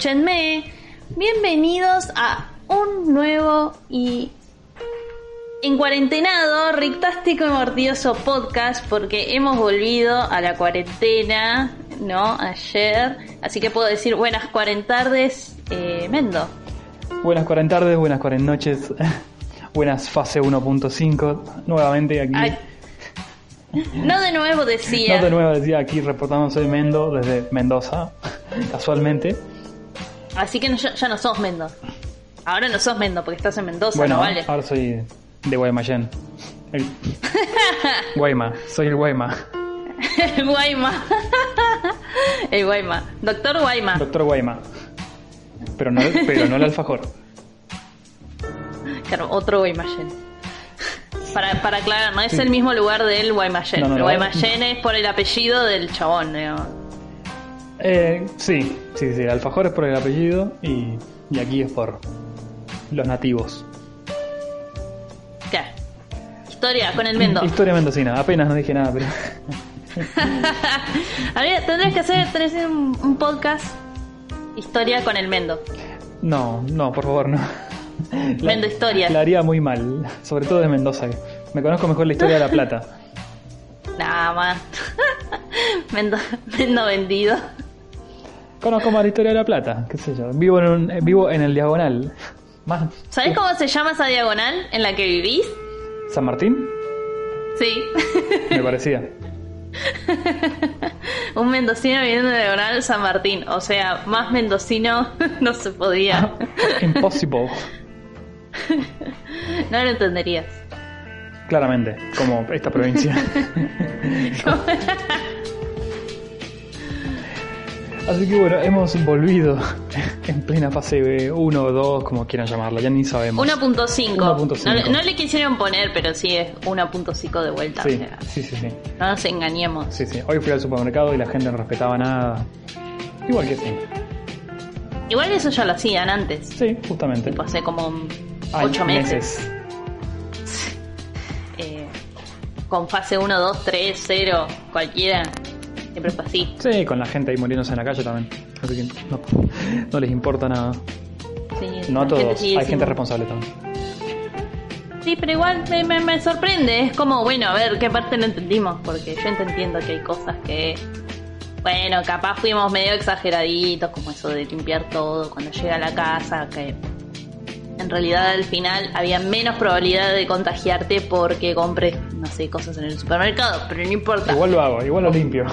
escúchenme. Bienvenidos a un nuevo y en cuarentenado, rictástico y mordioso podcast porque hemos volvido a la cuarentena, ¿no? Ayer. Así que puedo decir buenas cuarentardes, eh, Mendo. Buenas cuarentardes, buenas cuarennoches, buenas fase 1.5, nuevamente aquí. Ay, no de nuevo decía. No de nuevo decía aquí reportando soy Mendo desde Mendoza, casualmente. Así que no- ya, ya no sos Mendo. Ahora no sos Mendo porque estás en Mendoza, Bueno, ¿no vale? ahora soy de Guaymallén. El... Guayma, soy el Guayma, El Guayma. El Guayma. Doctor Guayma. doctor Guayma. Pero no, pero no el alfajor. Claro, otro Guaymallén. Para, para aclarar, no es Sí. el mismo lugar del Guaymallén. No, no, el. Guaymallén es por el apellido del chabón, digamos. Eh, sí, sí, sí, alfajor es por el apellido y, y aquí es por los nativos. ¿Qué? Historia con el Mendo. Historia mendocina, apenas no dije nada, pero... Habría- tendrías que hacer tenés un, un podcast Historia con el Mendo. No, no, por favor, no. Mendo historias. La haría muy mal, sobre todo de Mendoza. Me conozco mejor la historia de La Plata. Nada más. Mendo, Mendo vendido. Conozco más la historia de La Plata, qué sé yo. Vivo en, un- eh, vivo en el Diagonal. Más. ¿Sabés cómo se llama esa diagonal en la que vivís? ¿San Martín? Sí. Me parecía. Un mendocino viviendo en diagonal San Martín. O sea, más mendocino no se podía. Impossible. No lo entenderías. Claramente, como esta provincia. Así que bueno, hemos volvido en plena fase 1 o 2, como quieran llamarla, ya ni sabemos. 1.5. 1.5. No, le- no le quisieron poner, pero sí es 1.5 de vuelta. Sí, o sea, sí, sí, sí. no nos engañemos. Sí, sí. Hoy fui al supermercado y la gente no respetaba nada. Igual que sí. Igual eso ya lo hacían antes. Sí, justamente. Tipo, hace como Ay, 8 meses. Eh, con fase 1, 2, 3, 0, cualquiera. Siempre fue así. Sí, con la gente ahí muriéndose en la calle también. Así que no, no les importa nada. Sí, No a gente todos, hay gente responsable también. Sí, pero igual me, me- me sorprende. Es como, bueno, a ver, ¿qué parte no entendimos? Porque yo ent- entiendo que hay cosas que. Bueno, capaz fuimos medio exageraditos, como eso de limpiar todo cuando llega a la casa, que en realidad al final había menos probabilidad de contagiarte porque compres, no sé, cosas en el supermercado, pero no importa. Igual lo hago, igual lo limpio.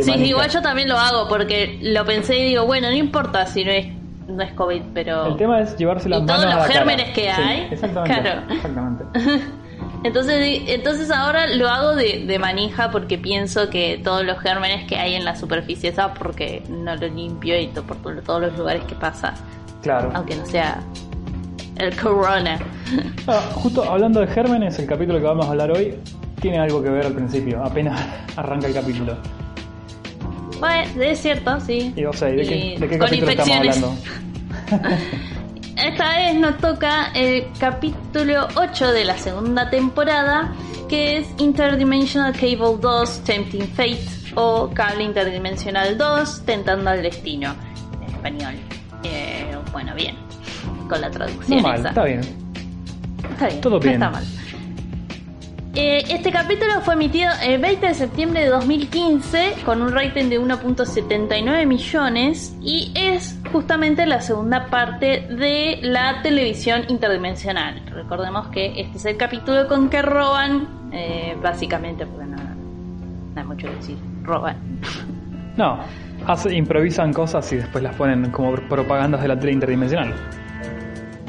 Sí, igual yo también lo hago porque lo pensé y digo, bueno, no importa si no es, no es COVID, pero... El tema es llevarse las Y manos todos a los cara. gérmenes que Sí, hay. exactamente. Claro. Exactamente. Entonces, entonces ahora lo hago de, de manija porque pienso que todos los gérmenes que hay en la superficie esa porque no lo limpio y to- por to- todos los lugares que pasa, Claro. aunque no sea el corona. Ah, justo hablando de gérmenes, el capítulo que vamos a hablar hoy tiene algo que ver al principio, apenas arranca el capítulo. Bueno, es cierto, sí. Y, o sea, ¿y ¿de Y qué, de qué con capítulo estamos infecciones. hablando? Esta vez nos toca el capítulo 8 de la segunda temporada, que es Interdimensional Cable 2 Tempting Fate o Cable Interdimensional 2 Tentando al Destino en español. Eh, bueno, bien, con la traducción No mal, está bien. Está bien, todo no bien. está mal. Eh, este capítulo fue emitido el 20 de septiembre de 2015 con un rating de 1.79 millones y es justamente la segunda parte de la televisión interdimensional. Recordemos que este es el capítulo con que roban, eh, básicamente, porque no, no hay mucho que decir, roban. No, hace- improvisan cosas y después las ponen como propagandas de la tele interdimensional.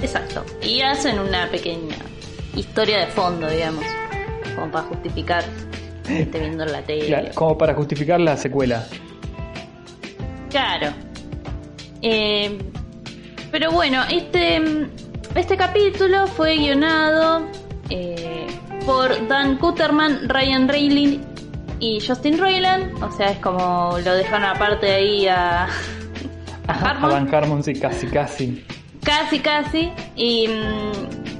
Exacto. Y hacen una pequeña historia de fondo, digamos, como para justificar esté viendo la tele. Claro, como para justificar la secuela. Claro. Eh, pero bueno, este, este capítulo fue guionado eh, por Dan Kutterman, Ryan Reilly y Justin Roiland. O sea, es como lo dejaron aparte ahí a, a A Harmon. Van Harmon, sí, casi, casi. Casi, casi. Y. mm,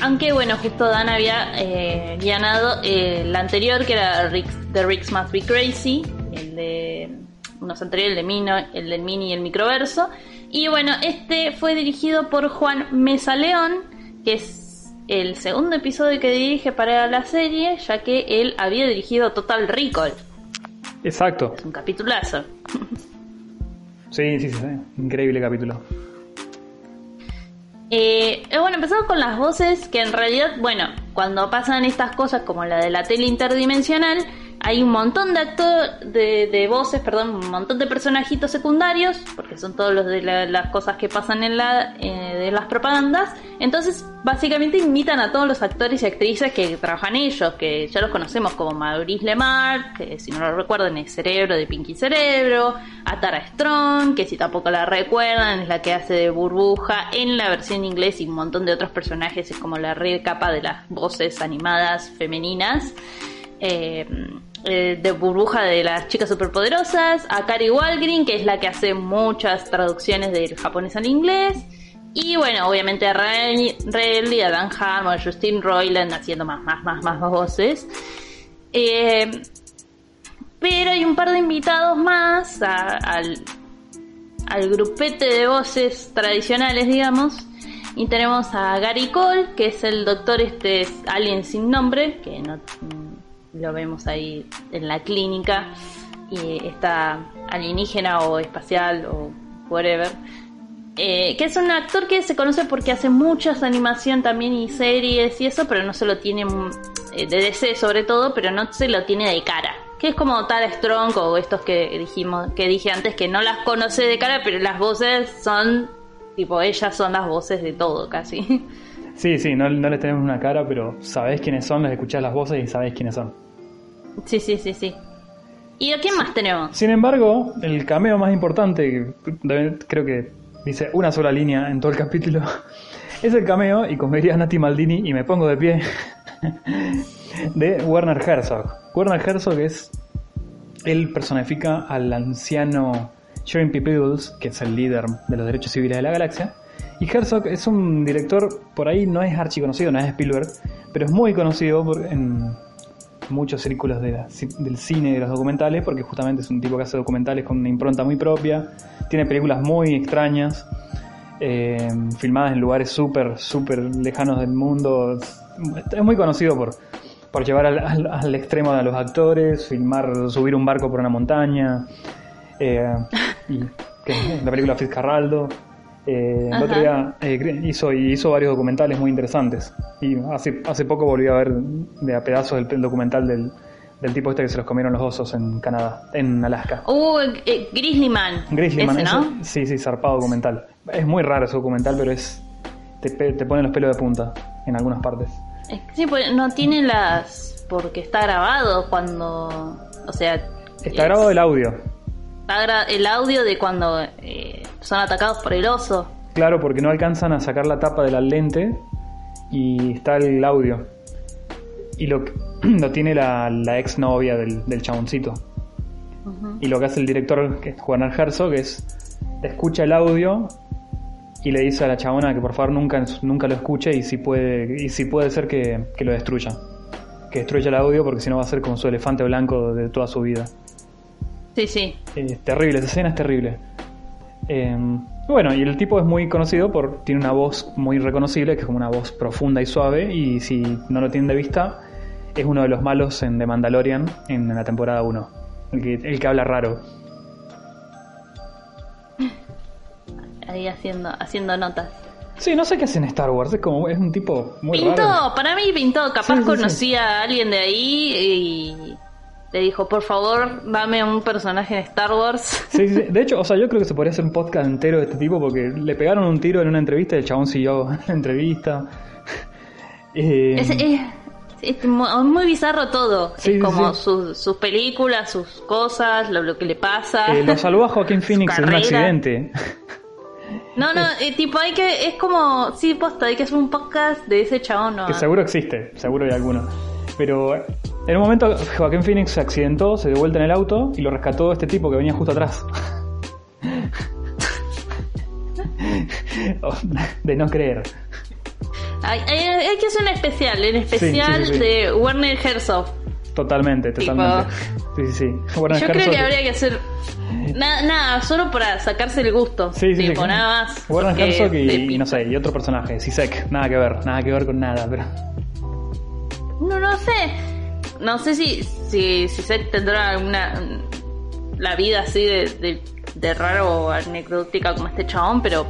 aunque bueno, justo Dan había eh, guionado eh, el anterior, que era Rick's- The Ricks Must Be Crazy, el de unos anteriores, el de Mino, el del Mini y el Microverso. Y bueno, este fue dirigido por Juan Mesa León, que es el segundo episodio que dirige para la serie, ya que él había dirigido Total Recall. Exacto. Es un capitulazo. Sí, sí, sí, sí. Increíble capítulo. Eh, eh, bueno, empezamos con las voces que en realidad, bueno, cuando pasan estas cosas como la de la tele interdimensional, hay un montón de actores, de, voces, perdón, un montón de personajitos secundarios, porque son todos los de las cosas que pasan en la, eh, de las propagandas. Entonces, básicamente imitan a todos los actores y actrices que trabajan ellos, que ya los conocemos como Maurice Lemar, que si no lo recuerdan es Cerebro de Pinky Cerebro, a Tara Strong, que si tampoco la recuerdan es la que hace de burbuja en la versión inglés y un montón de otros personajes, es como la red capa de las voces animadas femeninas. Eh, eh, de burbuja de las chicas superpoderosas, a Kari Walgreen, que es la que hace muchas traducciones del japonés al inglés, y bueno, obviamente a Riley, a Dan Harmon, a Justin Roiland haciendo más, más, más, más voces. Eh, pero hay un par de invitados más al, al grupete de voces tradicionales, digamos. Y tenemos a Gary Cole, que es el doctor este alien sin nombre, que no lo vemos ahí en la clínica y está alienígena o espacial o whatever. Eh, que es un actor que se conoce porque hace muchas animación también y series y eso, pero no se lo tiene eh, de DC sobre todo, pero no se lo tiene de cara. Que es como Tara Strong o estos que dijimos, que dije antes que no las conoce de cara, pero las voces son tipo ellas son las voces de todo casi. Sí, sí, no, no les tenemos una cara, pero sabés quiénes son, les escuchás las voces y sabés quiénes son. Sí, sí, sí, sí. ¿Y a quién más tenemos? Sin embargo, el cameo más importante, creo que dice una sola línea en todo el capítulo, es el cameo, y como diría Nati Maldini, y me pongo de pie, de Werner Herzog. Werner Herzog es. Él personifica al anciano Jeremy Peebles, que es el líder de los derechos civiles de la galaxia, y Herzog es un director, por ahí no es archiconocido, no es Spielberg, pero es muy conocido en muchos círculos del cine de los documentales, porque justamente es un tipo que hace documentales con una impronta muy propia, tiene películas muy extrañas, eh, filmadas en lugares súper, súper lejanos del mundo. Es muy conocido por, por llevar al, extremo a los actores, filmar, subir un barco por una montaña, eh, la película Fitzcarraldo. Eh, el otro día eh, hizo, hizo varios documentales muy interesantes. Y hace, hace poco volví a ver de a pedazos el, documental del, del, tipo este que se los comieron los osos en Canadá, en Alaska. Uh, eh, Grizzlyman. Grizzlyman, ¿no? sí, sí, zarpado documental. Es muy raro ese documental, pero es te, te pone los pelos de punta en algunas partes. Sí, pues no tiene las... porque está grabado cuando... O sea... Está grabado el audio el audio de cuando eh, son atacados por el oso. Claro, porque no alcanzan a sacar la tapa de la lente y está el audio. Y lo, lo tiene la, la ex novia del, del chaboncito. Y lo que hace el director, que es Juan Herzog, es escucha el audio y le dice a la chabona que por favor nunca, nunca lo escuche y si puede, y si puede ser que, que lo destruya. Que destruya el audio porque si no va a ser como su elefante blanco de toda su vida. Sí, sí. Es terrible, esa escena es terrible. Em, bueno, y el tipo es muy conocido por. Tiene una voz muy reconocible, que es como una voz profunda y suave. Y si no lo tienen de vista, es uno de los malos en The Mandalorian en la temporada 1. El que, el que habla raro. Ahí haciendo, haciendo notas. Sí, no sé qué hace en Star Wars, es como es un tipo muy pintó, para mí pintó, capaz conocía a alguien de ahí y le dijo, por favor, dame un personaje en Star Wars. Sí, de hecho, o sea, yo creo que se podría hacer un podcast entero de este tipo porque le pegaron un tiro en una entrevista y el chabón siguió la entrevista. Eh, es, muy bizarro todo. es como sus, películas, sus cosas, lo, que le pasa. Eh, lo salvó a Joaquín Phoenix en un accidente. No, no, eh, tipo, hay que, es como, sí, posta, hay que hacer un podcast de ese chabón. ¿no? Que seguro existe, seguro hay alguno. Pero en un momento Joaquín Phoenix se accidentó, se dio vuelta en el auto y lo rescató este tipo que venía justo atrás. De no creer. Hay, que hacer un especial, el especial de Werner Herzog. Totalmente, Tipo- totalmente. Sí, sí, sí. Werner Yo creo que habría que hacer nada, nada, solo para sacarse el gusto. Sí, sí, tipo, sí. nada más. Werner porque Herzog y no sé, y otro personaje, Sisek, nada que ver, nada que ver con nada, pero... No, no sé. No sé si, si, si Seth tendrá alguna. La vida así de, de, de raro o anecdótica como este chabón, pero.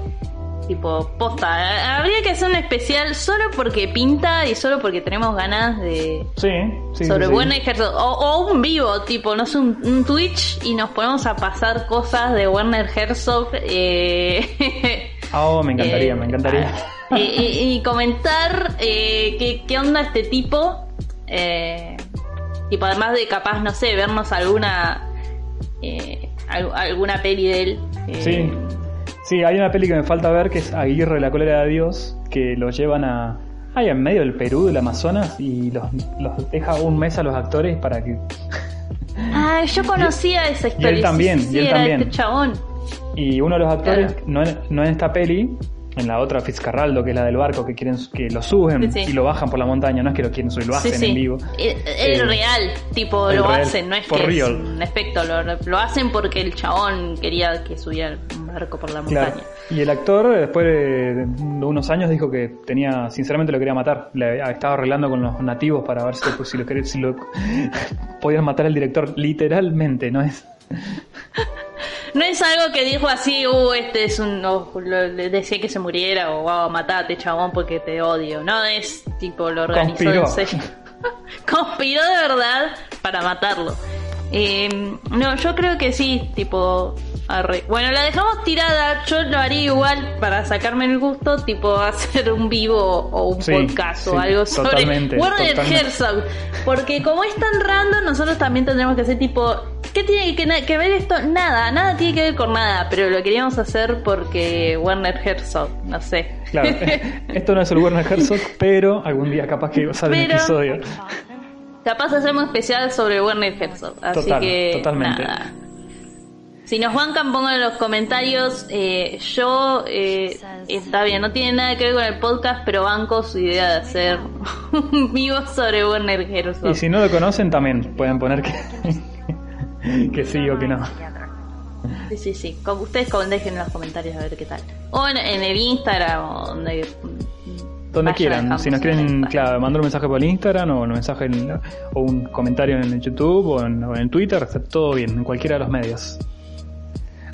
Tipo, posta. eh, Habría que hacer un especial solo porque pinta y solo porque tenemos ganas de. Sí, sí. sobre sí, Herzog. O, o un vivo, tipo, no sé, un, un Twitch y nos ponemos a pasar cosas de Werner Herzog. Eh, Oh, me encantaría, eh, me encantaría. y, y- y comentar eh, qué, qué onda este tipo. Eh, tipo, además de capaz, no sé, vernos alguna eh, al- alguna peli de él. Eh, Sí. Sí, hay una peli que me falta ver que es Aguirre, la cólera de Dios, que los llevan a... Ahí en medio del Perú, del Amazonas, y los, los deja un mes a los actores para que... Ah, yo conocía esa historia. Sí, también, sí, sí, y él era también. este chabón. Y uno de los actores, Claro. no, en, no en esta peli, en la otra Fitzcarraldo, que es la del barco, que quieren que lo suben Sí, y lo bajan por la montaña, no es que lo quieren subir, lo hacen sí. en vivo. El, el Eh, real, tipo, el lo real, hacen, no es for que real. es un efecto, lo, lo hacen porque el chabón quería que subiera un barco por la Claro. montaña. Y el actor, después de, unos años, dijo que tenía, sinceramente lo quería matar. Le estaba arreglando con los nativos para ver si, si lo, quería- si lo podían matar al director. Literalmente, ¿no es? No es algo que dijo así, uh, este es un. o lo- le decía que se muriera o wow, matate, chabón, porque te odio. No es tipo, lo organizó Conspiró. en serio. Conspiró de verdad para matarlo. Eh, no, yo creo que sí, tipo. arre. Bueno, la dejamos tirada. Yo lo haría igual para sacarme el gusto, tipo hacer un vivo o un Sí, podcast sí, o algo sobre totalmente. Herzog. Porque como es tan random, nosotros también tendremos que hacer tipo. ¿Qué tiene que, ver esto? Nada, nada tiene que ver con nada, pero lo queríamos hacer porque Werner Herzog, no sé. Claro, esto no es el Werner Herzog, pero algún día capaz que sale un episodio. Capaz hacemos especial sobre Werner Herzog. Así Total, que. totalmente. Nada. Si nos bancan, pongan en los comentarios. eh, yo, eh, está bien, no tiene nada que ver con el podcast, pero banco su idea de hacer un vivo sobre Werner Herzog. Y si no lo conocen, también pueden poner que, que sí o que no. Sí, sí, sí. Como ustedes dejen en los comentarios a ver qué tal. O en, en el Instagram o donde. Donde quieran. Si nos quieren, claro, mandar un mensaje por el Instagram o un mensaje en- o un comentario en el YouTube o en, o en Twitter, está todo bien, en cualquiera de los medios.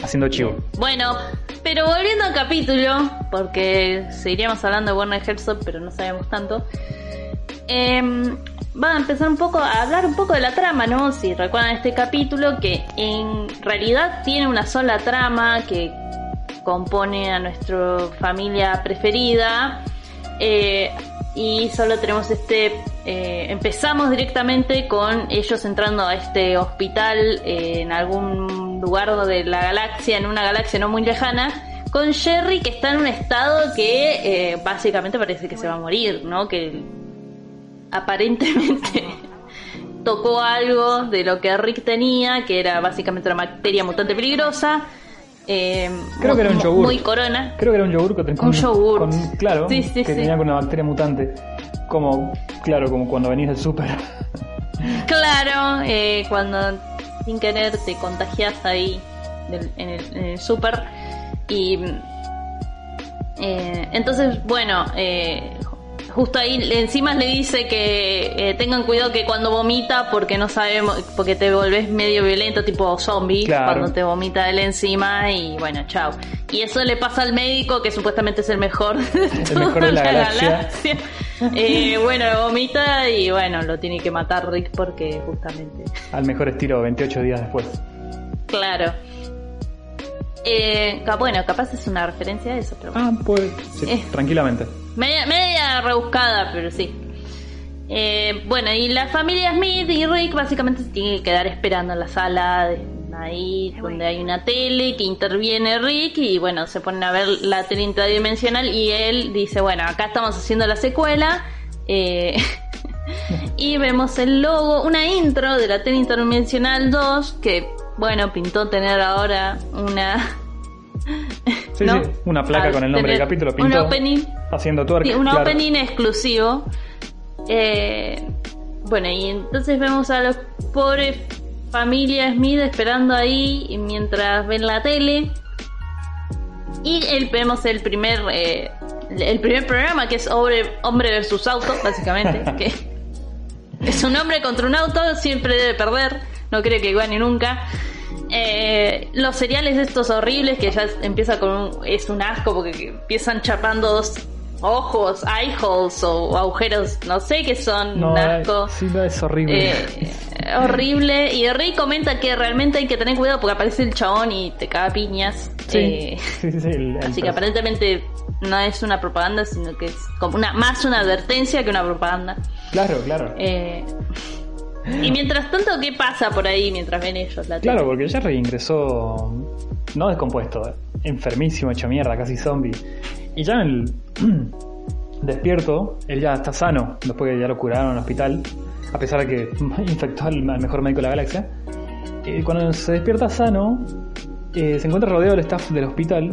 Haciendo chivo. Bueno, pero volviendo al capítulo, porque seguiríamos hablando de Werner Herzog, pero no sabemos tanto. em, va a empezar un poco a hablar un poco de la trama, ¿no? Si recuerdan este capítulo, que en realidad tiene una sola trama que compone a nuestra familia preferida. eh, y solo tenemos este. eh, empezamos directamente con ellos entrando a este hospital eh, en algún lugar de la galaxia, en una galaxia no muy lejana, con Jerry que está en un estado que eh, básicamente parece que se va a morir, ¿no? Que aparentemente tocó algo de lo que Rick tenía, que era básicamente una bacteria mutante peligrosa. eh, Creo que era un yogur. Muy corona. Creo que era un yogur con, con- Un yogur. con- claro, Sí, sí, que sí. tenía con una bacteria mutante. Como, claro, como cuando venís del súper. Claro, eh, cuando sin querer te contagias ahí del- en el, el súper. Y eh, entonces, bueno, eh, justo ahí encima le dice que eh, tengan cuidado que cuando vomita, porque no sabemos, porque te volvés medio violento, tipo zombie, Claro. cuando te vomita él encima y bueno, chao. Y eso le pasa al médico, que supuestamente es el mejor de, El mejor de la toda galaxia. Eh, bueno, vomita y bueno, lo tiene que matar Rick porque justamente. Al mejor estilo 28 días después. Claro. Eh, bueno, capaz es una referencia a eso, pero Ah, pues, sí, Eh. tranquilamente. media, media rebuscada, pero sí. Eh, bueno, y la familia Smith y Rick básicamente se tienen que quedar esperando en la sala de ahí donde hay una tele que interviene Rick y bueno, se ponen a ver la tele interdimensional y él dice, bueno, acá estamos haciendo la secuela. eh, y vemos el logo, una intro de la tele interdimensional 2 que bueno, pintó tener ahora una... Sí, ¿no? sí, una placa con el nombre del capítulo Un pintó opening haciendo twerk. Sí, un claro. opening exclusivo. Eh, bueno, y entonces vemos a los pobres familia Smith esperando ahí mientras ven la tele. Y el, vemos el primer eh, el primer programa que es hombre, hombre versus auto, básicamente. que es un hombre contra un auto, siempre debe perder, no creo que gane nunca. Eh, los cereales estos horribles que ya empieza con un, es un asco porque empiezan chapando dos ojos, eye holes o agujeros, no sé qué son, un asco. Sí, es horrible. Eh, horrible. Y Rey comenta que realmente hay que tener cuidado porque aparece el chabón y te caga piñas. Sí, eh, sí, sí, así que aparentemente no es una propaganda, sino que es como una más una advertencia que una propaganda. Claro, claro. Eh, y mientras tanto, ¿qué pasa por ahí mientras ven ellos la Claro, porque Jerry ingresó no descompuesto, enfermísimo, hecho mierda, casi zombie. Y ya en el despierto, él ya está sano, después que ya lo curaron en el hospital, a pesar de que infectó al mejor médico de la galaxia. Y cuando se despierta sano, eh, se encuentra rodeado del staff del hospital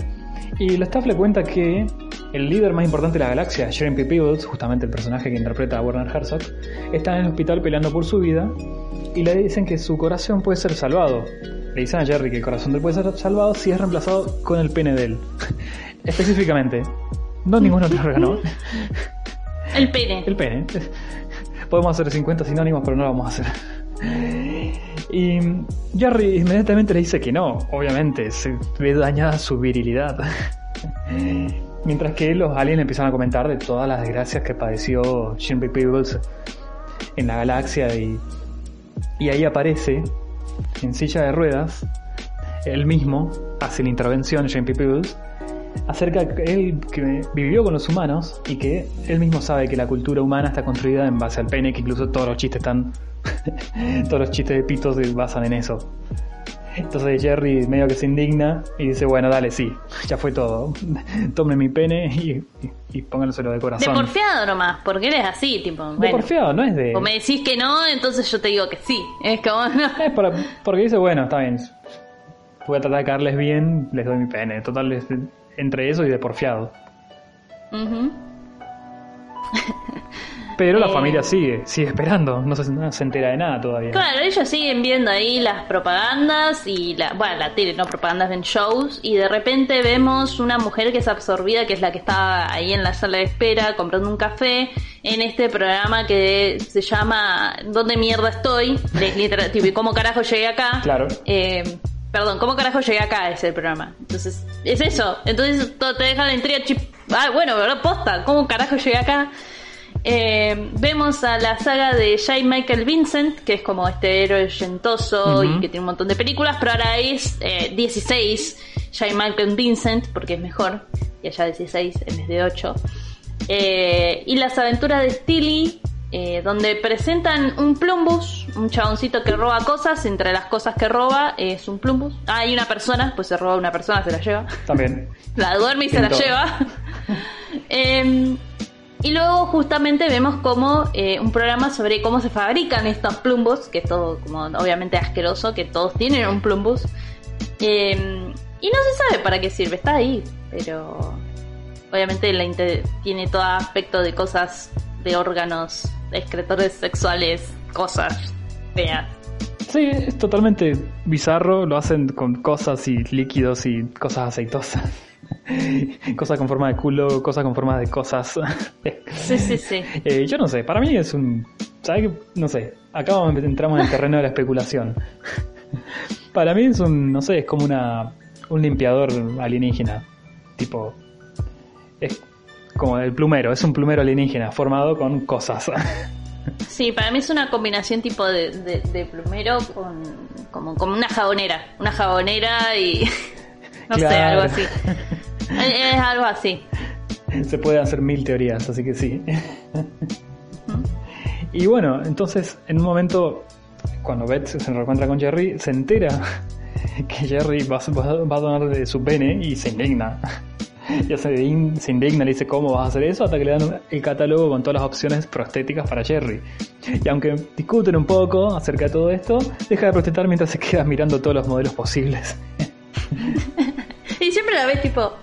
y el staff le cuenta que el líder más importante de la galaxia, Sharon P. Peebles, justamente el personaje que interpreta a Werner Herzog, está en el hospital peleando por su vida y le dicen que su corazón puede ser salvado. Le dicen a Jerry que el corazón de él puede ser salvado si es reemplazado con el pene de él. Específicamente, no ningún otro órgano. El pene. El pene. Podemos hacer 50 sinónimos, pero no lo vamos a hacer. Y Jerry inmediatamente le dice que no, obviamente, se ve dañada su virilidad. Mientras que los aliens empiezan a comentar de todas las desgracias que padeció Shinby Peebles en la galaxia y, y ahí aparece en silla de ruedas él mismo hace la intervención Shinby Peebles acerca de él que vivió con los humanos y que él mismo sabe que la cultura humana está construida en base al pene, que incluso todos los chistes están, todos los chistes de pitos se basan en eso. Entonces Jerry medio que se indigna y dice, bueno, dale, sí, ya fue todo. Tome mi pene y, y, pónganselo de corazón. De porfiado nomás, porque eres así, tipo. De porfiado, no es de... O me decís que no, entonces yo te digo que sí. Es como... es porque dice, bueno, está bien. Voy a tratar de caerles bien, les doy mi pene. Total, entre eso y de porfiado. Pero la eh, familia sigue, sigue esperando, no se, entera de nada todavía. Claro, ellos siguen viendo ahí las propagandas y la, bueno, la tele, no propagandas en shows y de repente vemos una mujer que es absorbida, que es la que está ahí en la sala de espera comprando un café en este programa que se llama ¿Dónde mierda estoy? De, ¿Cómo carajo llegué acá? Claro. Eh, Perdón, ¿cómo carajo llegué acá? Es el programa. Entonces, es eso. Entonces te deja la intriga. Chip. Ah, bueno, ¿verdad? Posta. ¿Cómo carajo llegué acá? Eh, vemos a la saga de J. Michael Vincent, que es como este héroe gentoso y que tiene un montón de películas, pero ahora es 16 eh, J. Michael Vincent, porque es mejor, y allá 16 en vez de 8. Eh, y las aventuras de Steely, eh, donde presentan un plumbus, un chaboncito que roba cosas, entre las cosas que roba es un plumbus. Ah, hay una persona, pues se roba una persona, se la lleva. También. la duerme y se la lleva. Y luego justamente vemos como eh, un programa sobre cómo se fabrican estos plumbus, que es todo como obviamente asqueroso, que todos tienen un plumbus. Em, y no se sabe para qué sirve, está ahí, pero obviamente la tiene todo aspecto de cosas de órganos excretores sexuales, cosas feas. Sí, es totalmente bizarro, lo hacen con cosas y líquidos y cosas aceitosas. cosas con forma de culo, cosas con forma de cosas. sí, sí, sí. Eh, yo no sé, para mí es un... ¿Sabes qué? No sé, acá entramos en el terreno de la especulación. para mí es un, no sé, es como una un limpiador alienígena. Tipo, es como el plumero, es un plumero alienígena formado con cosas. Sí, para mí es una combinación tipo de, plumero con como, como, una jabonera. Una jabonera y. no sé, algo así. Es, algo así. Se puede hacer mil teorías, así que sí. Y bueno, entonces en un momento, cuando Beth se reencuentra con Jerry, se entera que Jerry va, va a donar de su pene y se indigna. ya se, indigna, le dice cómo vas a hacer eso, hasta que le dan el catálogo con todas las opciones prostéticas para Jerry. Y aunque discuten un poco acerca de todo esto, deja de protestar mientras se queda mirando todos los modelos posibles. y siempre la ves tipo,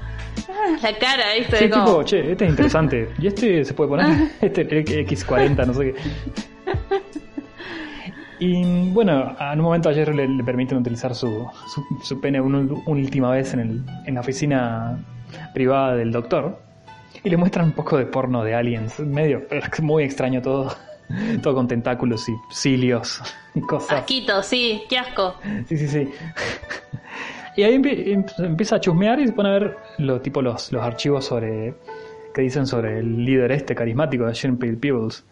ah, la cara, ¿viste? Sí, tipo, che, este es interesante. Y este se puede poner, este X40, no sé qué. Y bueno, en un momento a Jerry le, le permiten utilizar su, su, su pene una última vez en, el, en la oficina privada del doctor. Y le muestran un poco de porno de aliens. Medio, muy extraño todo. Todo con tentáculos y cilios y cosas. Asquito, sí, qué asco. Sí, sí, sí. Y ahí em- empieza a chusmear y se pone a ver lo, tipo los, los archivos sobre que dicen sobre el líder este carismático de Shenpil Peebles.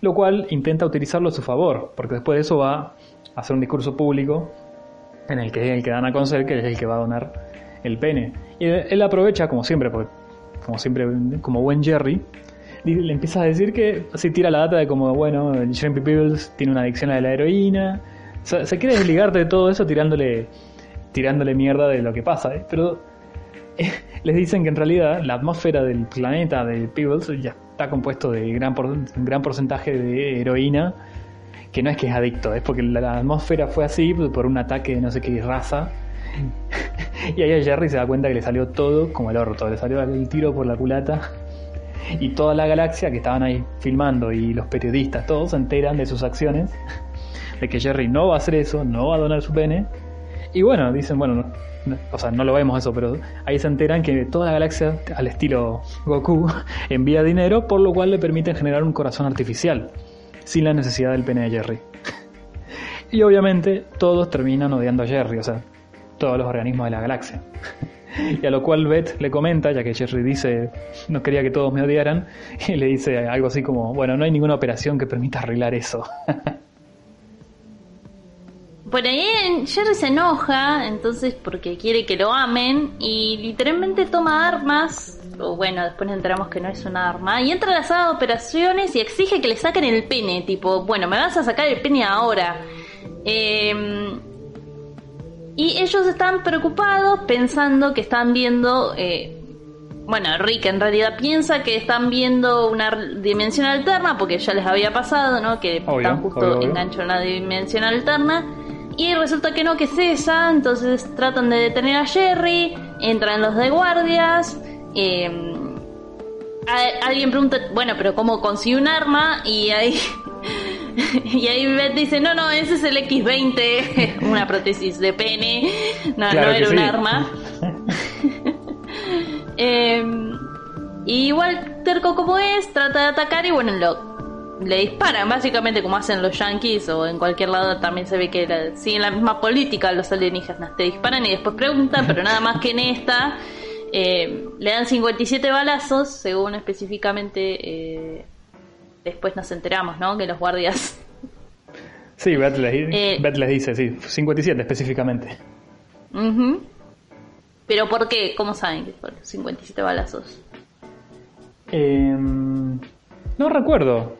Lo cual intenta utilizarlo a su favor, porque después de eso va a hacer un discurso público en el que es el que dan a conocer que es el que va a donar el pene. Y él, aprovecha, como siempre, porque, como siempre, como buen Jerry, le empieza a decir que así tira la data de como, bueno, Shrimpy Peebles tiene una adicción a la heroína. O sea, se quiere desligarte de todo eso tirándole, tirándole mierda de lo que pasa, ¿eh? Pero eh, les dicen que en realidad la atmósfera del planeta de Peebles ya está compuesto de gran, un gran porcentaje de heroína que no es que es adicto, es porque la, la atmósfera fue así por un ataque de no sé qué raza. Y ahí a Jerry se da cuenta que le salió todo como el orto, le salió el tiro por la culata. Y toda la galaxia que estaban ahí filmando y los periodistas, todos se enteran de sus acciones, de que Jerry no va a hacer eso, no va a donar su pene. Y bueno, dicen, bueno, no- no- o sea, no lo vemos eso, pero ahí se enteran que toda la galaxia, al estilo Goku, envía dinero, por lo cual le permiten generar un corazón artificial, sin la necesidad del pene de Jerry. Y obviamente todos terminan odiando a Jerry, o sea, todos los organismos de la galaxia. Y a lo cual Beth le comenta, ya que Jerry dice, no quería que todos me odiaran, y le dice algo así como, bueno, no hay ninguna operación que permita arreglar eso. Por ahí Jerry se enoja, entonces porque quiere que lo amen y literalmente toma armas, o bueno, después enteramos que no es una arma, y entra a la sala de operaciones y exige que le saquen el pene, tipo, bueno, me vas a sacar el pene ahora. Eh, y ellos están preocupados pensando que están viendo... eh, bueno, Rick en realidad piensa que están viendo una dimensión alterna porque ya les había pasado, ¿no? Que Obvio, están justo obvio, obvio. enganchados en una dimensión alterna. Y resulta que no, que es esa. Entonces tratan de detener a Jerry. Entran los de guardias. eh, a- alguien pregunta, bueno, pero ¿cómo consigue un arma? Y ahí. Y ahí Beth dice, no, no, ese es el X20, una prótesis de pene, no, Claro no era un arma. Eh, y igual terco como es, trata de atacar y bueno, lo, le disparan, básicamente como hacen los yankees o en cualquier lado también se ve que la- siguen la misma política los alienígenas, te disparan y después preguntan, pero nada más que en esta eh, le dan 57 balazos, según específicamente eh, después nos enteramos, ¿no? Que los guardias... Sí, Beth les, Eh. Beth les dice, sí, 57 específicamente. Ujú. Pero ¿por qué? ¿Cómo saben que fueron 57 balazos? Em, no recuerdo.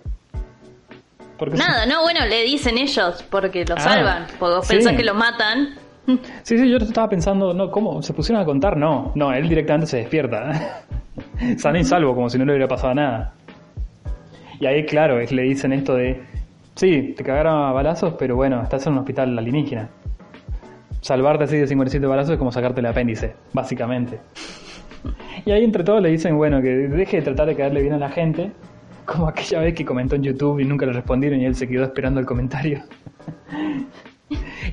Porque Nada, no, bueno, le dicen ellos porque lo Ah, salvan. Porque vos sí. pensás que lo matan. Sí, sí, yo estaba pensando, no, ¿cómo? ¿Se pusieron a contar? No, no, él directamente se despierta. Sano y salvo, como si no le hubiera pasado nada. Y ahí, claro, es- le dicen esto de, sí, te cagaron a balazos, pero bueno, estás en un hospital alienígena. Salvarte así de 57 balazos es como sacarte el apéndice, básicamente. Y ahí entre todos le dicen, bueno, que deje de tratar de caerle bien a la gente, como aquella vez que comentó en YouTube y nunca le respondieron y él se quedó esperando el comentario.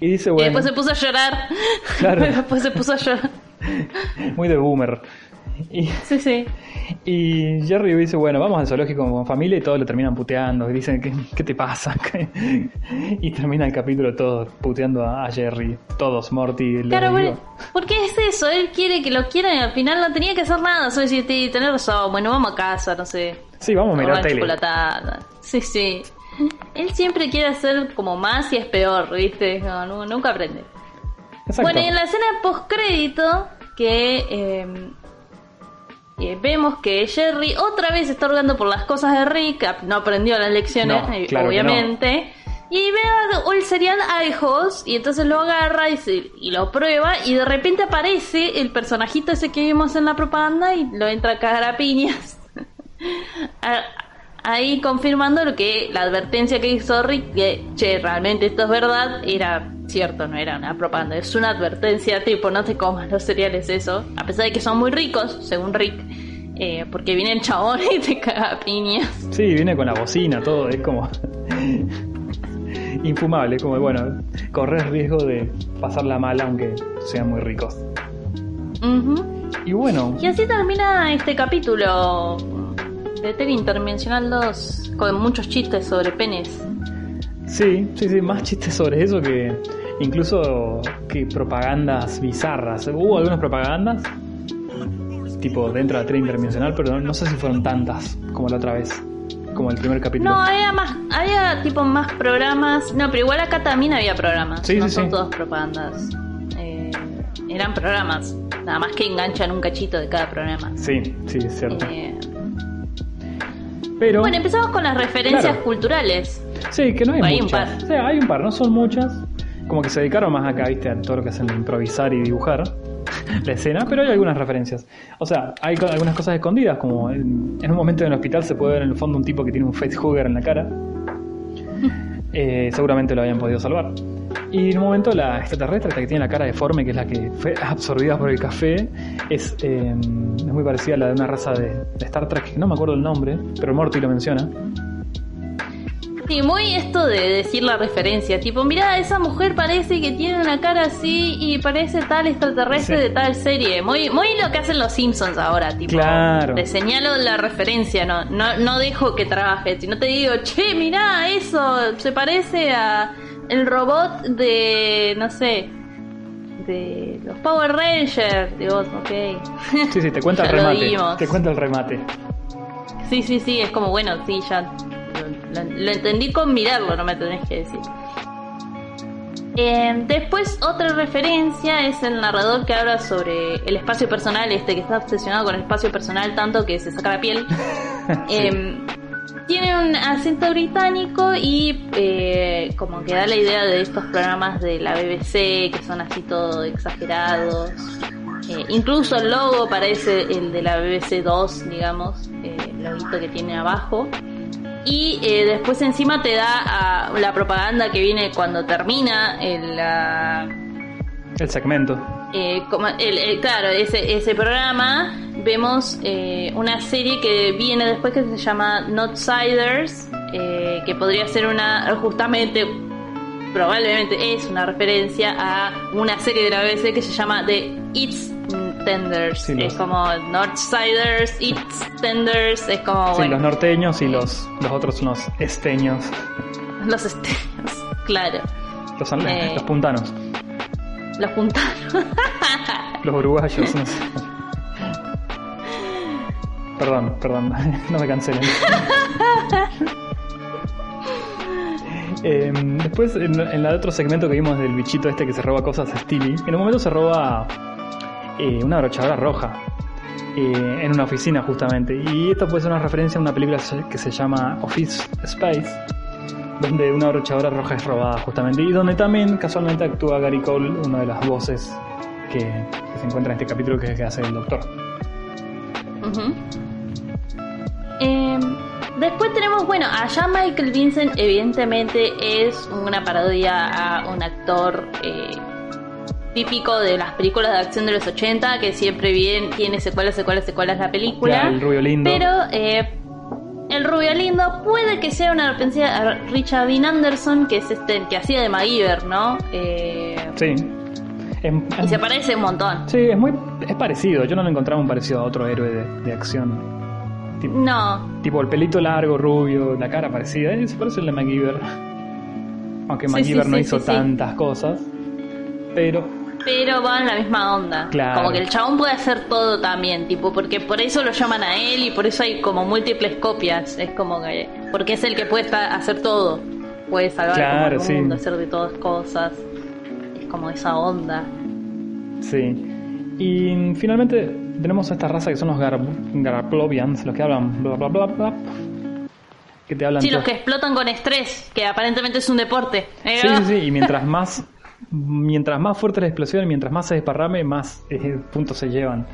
y dice, Y bueno... después se puso a llorar. Claro. después se puso a llorar. Muy de boomer. Y, Sí, sí. y Jerry dice, bueno, vamos al zoológico con familia y todos lo terminan puteando. Y dicen, ¿qué, qué te pasa? y termina el capítulo todos puteando a, a Jerry. Todos, Morty. Claro, bueno. ¿por qué es eso? Él quiere que lo quieran y al final no tenía que hacer nada. Solo decir, "Sí, tenés razón, bueno, vamos a casa, no sé. Sí, vamos a mirar tele. chocolatada. Sí, sí. Él siempre quiere hacer como más y es peor, ¿viste? No, nu- nunca aprende. Exacto. Bueno, y en la escena postcrédito que eh, eh, vemos que Jerry otra vez está hurgando por las cosas de Rick, no aprendió las lecciones, No, eh, claro obviamente. Y ve a- el cereal Aijos y entonces lo agarra y, se- y lo prueba y de repente aparece el personajito ese que vimos en la propaganda y lo entra a cagar a piñas. Ahí confirmando lo que la advertencia que hizo Rick, que che, realmente esto es verdad, era cierto, no era una propaganda, es una advertencia tipo no te comas los cereales eso, a pesar de que son muy ricos, según Rick, eh, porque viene el chabón y te caga a piñas. Sí, viene con la bocina, todo, es como... infumable, como bueno, correr riesgo de pasarla mal aunque sean muy ricos. Y bueno, Y así termina este capítulo Tele Interdimensional 2 con muchos chistes sobre penes. sí, sí, sí, más chistes sobre eso que incluso que propagandas bizarras. Hubo algunas propagandas, tipo dentro de la tele interdimensional, pero no, sé si fueron tantas como la otra vez, como el primer capítulo. No, había más, había tipo más programas. No, pero igual acá también había programas. Sí, no sí, son sí. todos propagandas. Eh, eran programas. Nada más que enganchan un cachito de cada programa. Sí, sí, es cierto. Eh, pero, bueno, empezamos con las referencias Claro. culturales. sí, que no hay hay un muchas. par. O sea, hay un par, no son muchas. Como que se dedicaron más acá, viste, a todo lo que hacen de improvisar y dibujar la escena, pero hay algunas referencias. O sea, hay algunas cosas escondidas, como en, en un momento en el hospital se puede ver en el fondo un tipo que tiene un facehugger en la cara. Eh, seguramente lo habían podido salvar. Y en un momento la extraterrestre, esta que tiene la cara deforme, que es la que fue absorbida por el café, es, eh, es muy parecida a la de una raza de, de Star Trek, que no me acuerdo el nombre, pero Morty lo menciona. Sí, muy esto de decir la referencia. Tipo, mira, esa mujer parece que tiene una cara así y parece tal extraterrestre Sí. de tal serie. Muy, muy lo que hacen los Simpsons ahora, tipo. Claro. Te señalo la referencia, no, no, no dejo que trabaje. Si no te digo, che, mira, eso se parece a el robot de, no sé, de los Power Rangers. Digo, ok. Sí, sí, te cuenta el remate. Te cuenta el remate. Sí, sí, sí, es como, bueno, sí, ya lo, entendí con mirarlo, no me tenés que decir. Eh, después, otra referencia es el narrador que habla sobre el espacio personal, este que está obsesionado con el espacio personal tanto que se saca la piel. Eh, tiene un acento británico y eh, como que da la idea de estos programas de la BBC que son así todo exagerados. Eh, incluso el logo parece el de la BBC 2, digamos, eh, el loguito que tiene abajo. Y eh, después encima te da la propaganda que viene cuando termina el, El segmento. Eh, como el, el- claro, ese, ese programa, vemos eh, una serie que viene después que se llama Notsiders, eh, que podría ser una, justamente, probablemente es una referencia a una serie de la BBC que se llama The It's Tenders. Sí, los- es como Northsiders, It's Tenders, es como, Sí, bueno, los norteños y los, los otros son los esteños. los esteros, claro, Los, Eh. los puntanos. Los puntanos. Los uruguayos, no sé. Perdón, perdón, no me cancelen. Eh, después, en, en la de otro segmento que vimos del bichito este que se roba cosas a Steely, en un momento se roba eh, una brochadora roja eh, en una oficina justamente. Y esto puede ser una referencia a una película que se llama Office Space, donde una brochadora roja es robada justamente. Y donde también casualmente actúa Gary Cole, una de las voces que, que se encuentra en este capítulo que, que hace el doctor. Eh, después tenemos, bueno, allá Michael Vincent evidentemente es una parodia a un actor eh, típico de las películas de acción de los 80 que siempre bien tiene secuelas, secuelas, secuelas la película. Claro, el rubio lindo. Pero eh, el rubio lindo puede que sea una referencia a Richard Dean Anderson, que es este el que hacía de MacGyver, ¿no? Eh, Sí. Es- y se parece un montón. sí, es muy es parecido. Yo no lo encontraba un parecido a otro héroe de, de acción. Tipo, No, tipo el pelito largo, rubio, la cara parecida. Eh, se parece el de MacGyver. Aunque MacGyver sí, no sí, hizo tantas cosas. Pero pero va en la misma onda. Claro. Como que el chabón puede hacer todo también, tipo, porque por eso lo llaman a él y por eso hay como múltiples copias. Es como que. Porque es el que puede estar- hacer todo. Puede salvar Claro, el sí. mundo, hacer de todas cosas. Es como esa onda. Sí. Y finalmente tenemos a esta raza que son los Gar Garplovians, los que hablan bla bla bla bla. Que te hablan Sí, los que explotan con estrés, que aparentemente es un deporte. Eh, Sí, sí, sí, y mientras más mientras más fuerte la explosión, mientras más se desparrame, más eh, puntos se llevan.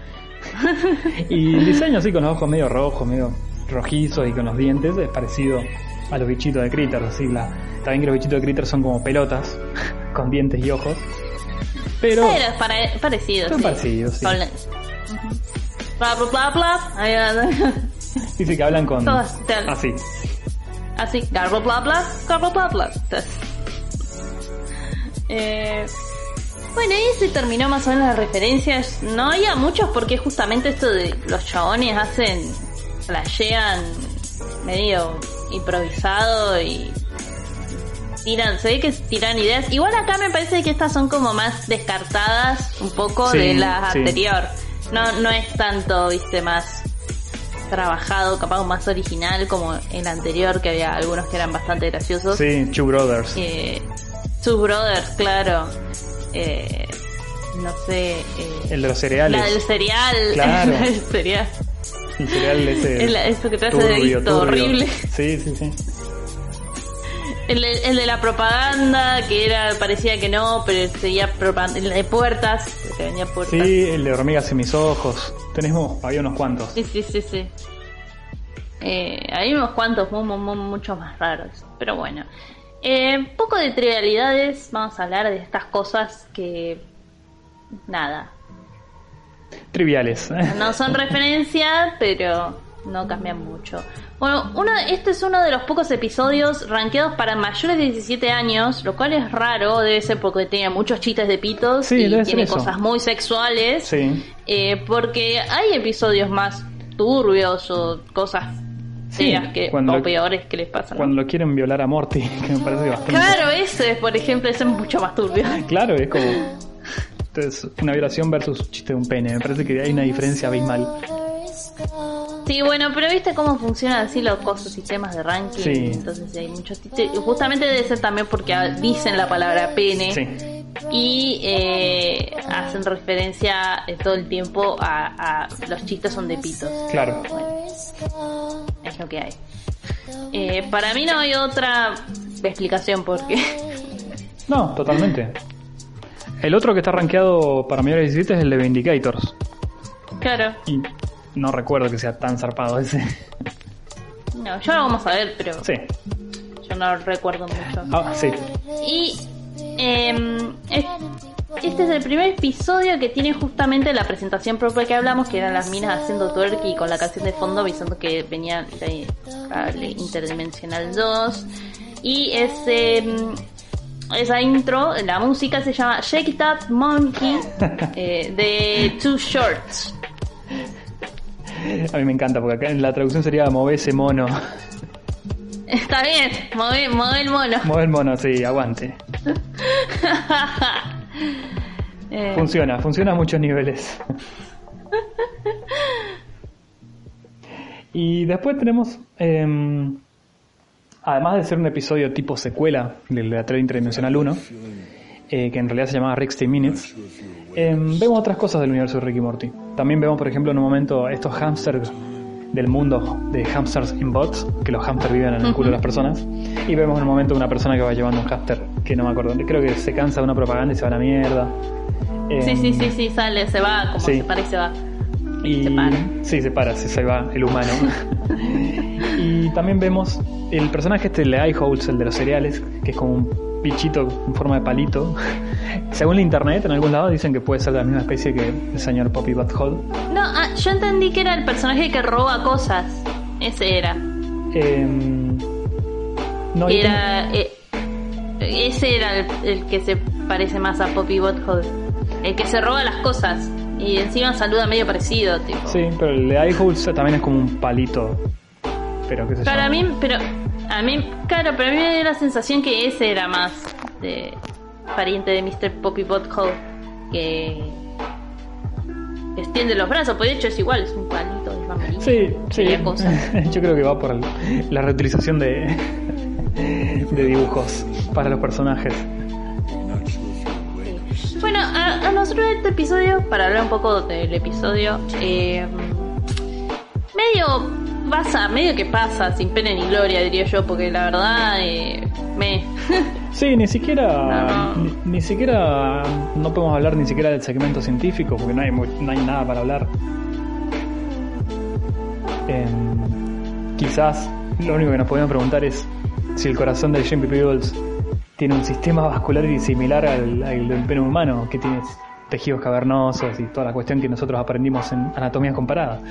y el diseño así con los ojos medio rojos, medio rojizos y con los dientes es parecido a los bichitos de Critters, así la también que los bichitos de Critters son como pelotas con dientes y ojos. Pero Pero es pare- parecido. Son sí. parecidos, sí. Bla, bla, bla, bla. Dice que hablan con así. Así, garbo bla bla, garbo bla bla. Eh, bueno, ahí se terminó más o menos las referencias. No había muchos porque justamente esto de los chabones hacen, flashean medio improvisado y tiran, se ve que tiran ideas. Igual acá me parece que estas son como más descartadas un poco Sí, de la sí. anterior. No, no es tanto, viste, más trabajado, capaz más original como el anterior, que había algunos que eran bastante graciosos. Sí, Two Brothers. Eh, Two Brothers, claro. Eh, no sé. eh, El de los cereales. la del cereal. Claro. La del cereal. El cereal ese. Es la- eso que te hace de visto horrible. Sí, sí, sí. El, de- el de la propaganda, que era parecía que no, pero seguía propaganda. El de puertas, que venía puertas. Sí, el de hormigas en mis ojos. Tenemos, había unos cuantos. Sí, sí, sí, sí. Eh, hay unos cuantos mu- mu- mu- mucho más raros. Pero bueno. Eh, poco de trivialidades. Vamos a hablar de estas cosas que... Nada. Triviales. No son referencias, pero no cambian mucho. Bueno, uno, este es uno de los pocos episodios rankeados para mayores de 17 años, lo cual es raro, debe ser porque tiene muchos chistes de pitos Sí, y tiene cosas muy sexuales. Sí. Eh, porque hay episodios más turbios o cosas Sí, feas que, cuando- o peores que les pasan. ¿no? Cuando lo quieren violar a Morty, que me parece bastante. Claro, ese, por ejemplo, ese es mucho más turbio. Claro, es como. Es una violación versus chiste de un pene. Me parece que hay una diferencia abismal. Sí, bueno, pero viste cómo funcionan así los costos, sistemas de ranking. Sí. Entonces hay muchos. Justamente debe ser también porque dicen la palabra pene Sí. Y eh, hacen referencia eh, todo el tiempo a, a los chistes son de pitos. Claro. Es lo que hay. Eh, para mí no hay otra explicación porque No, totalmente. El otro que está rankeado para mayores de 17 es el de Vindicators. Claro, Y no recuerdo que sea tan zarpado ese. no, yo lo vamos a ver, pero Sí. yo no recuerdo mucho. Ah, sí. Y em, es- este es el primer episodio que tiene justamente la presentación propia que hablamos, que eran las minas haciendo twerk y con la canción de fondo avisando que venía de Interdimensional 2. Y ese, em, esa intro, la música se llama Shake Up Monkey eh, de Two Shorts. A mí me encanta porque acá en la traducción sería Move ese mono. Está bien, mueve, mueve el mono. Move el mono, sí, aguante. Eh, Funciona, funciona a muchos niveles. Y después tenemos, em, además de ser un episodio tipo secuela del de Atrevo Interdimensional 1, eh, que en realidad se llamaba Rick Minutes, em, vemos otras cosas del universo de Rick y Morty. También vemos, por ejemplo, en un momento estos hamsters del mundo de hamsters in bots, que los hamsters viven en el culo de las personas, y vemos en un momento una persona que va llevando un hamster, que no me acuerdo, creo que se cansa de una propaganda y se va a la mierda. sí, Em, sí, sí, sí, sale, se va, como sí. se para y se va. y, Se para. Sí, se para, se, se va el humano. y también vemos el personaje este, de iHoles, el de los cereales, que es como un bichito en forma de palito. Según la internet, en algún lado dicen que puede ser de la misma especie que el señor Poppy Butthole. No, ah, yo entendí que era el personaje que roba cosas. Ese era. Em, no, era eh, ese era el, el que se parece más a Poppy Butthole. El que se roba las cosas. Y encima saluda medio parecido, tipo. sí, pero el de iHoles también es como un palito. Pero qué sé Para yo. mí, pero a mí, claro, pero a mí me dio la sensación que ese era más de pariente de Mr. Poppy Butthole que extiende los brazos, pues de hecho es igual, es un palito de familia. Sí, sí. Cosa. Yo creo que va por la reutilización de, de dibujos para los personajes. Bueno, a, a nosotros este episodio, para hablar un poco del episodio, eh, medio pasa, medio que pasa, sin pena ni gloria, diría yo, porque la verdad, eh, me. Sí, ni siquiera, No, no. Ni, ni siquiera, no podemos hablar ni siquiera del segmento científico, porque no hay, no hay nada para hablar. Em, quizás lo único que nos podemos preguntar es si el corazón de Jamie Peebles tiene un sistema vascular similar al, al del pene humano, que tiene tejidos cavernosos y toda la cuestión que nosotros aprendimos en anatomía comparada.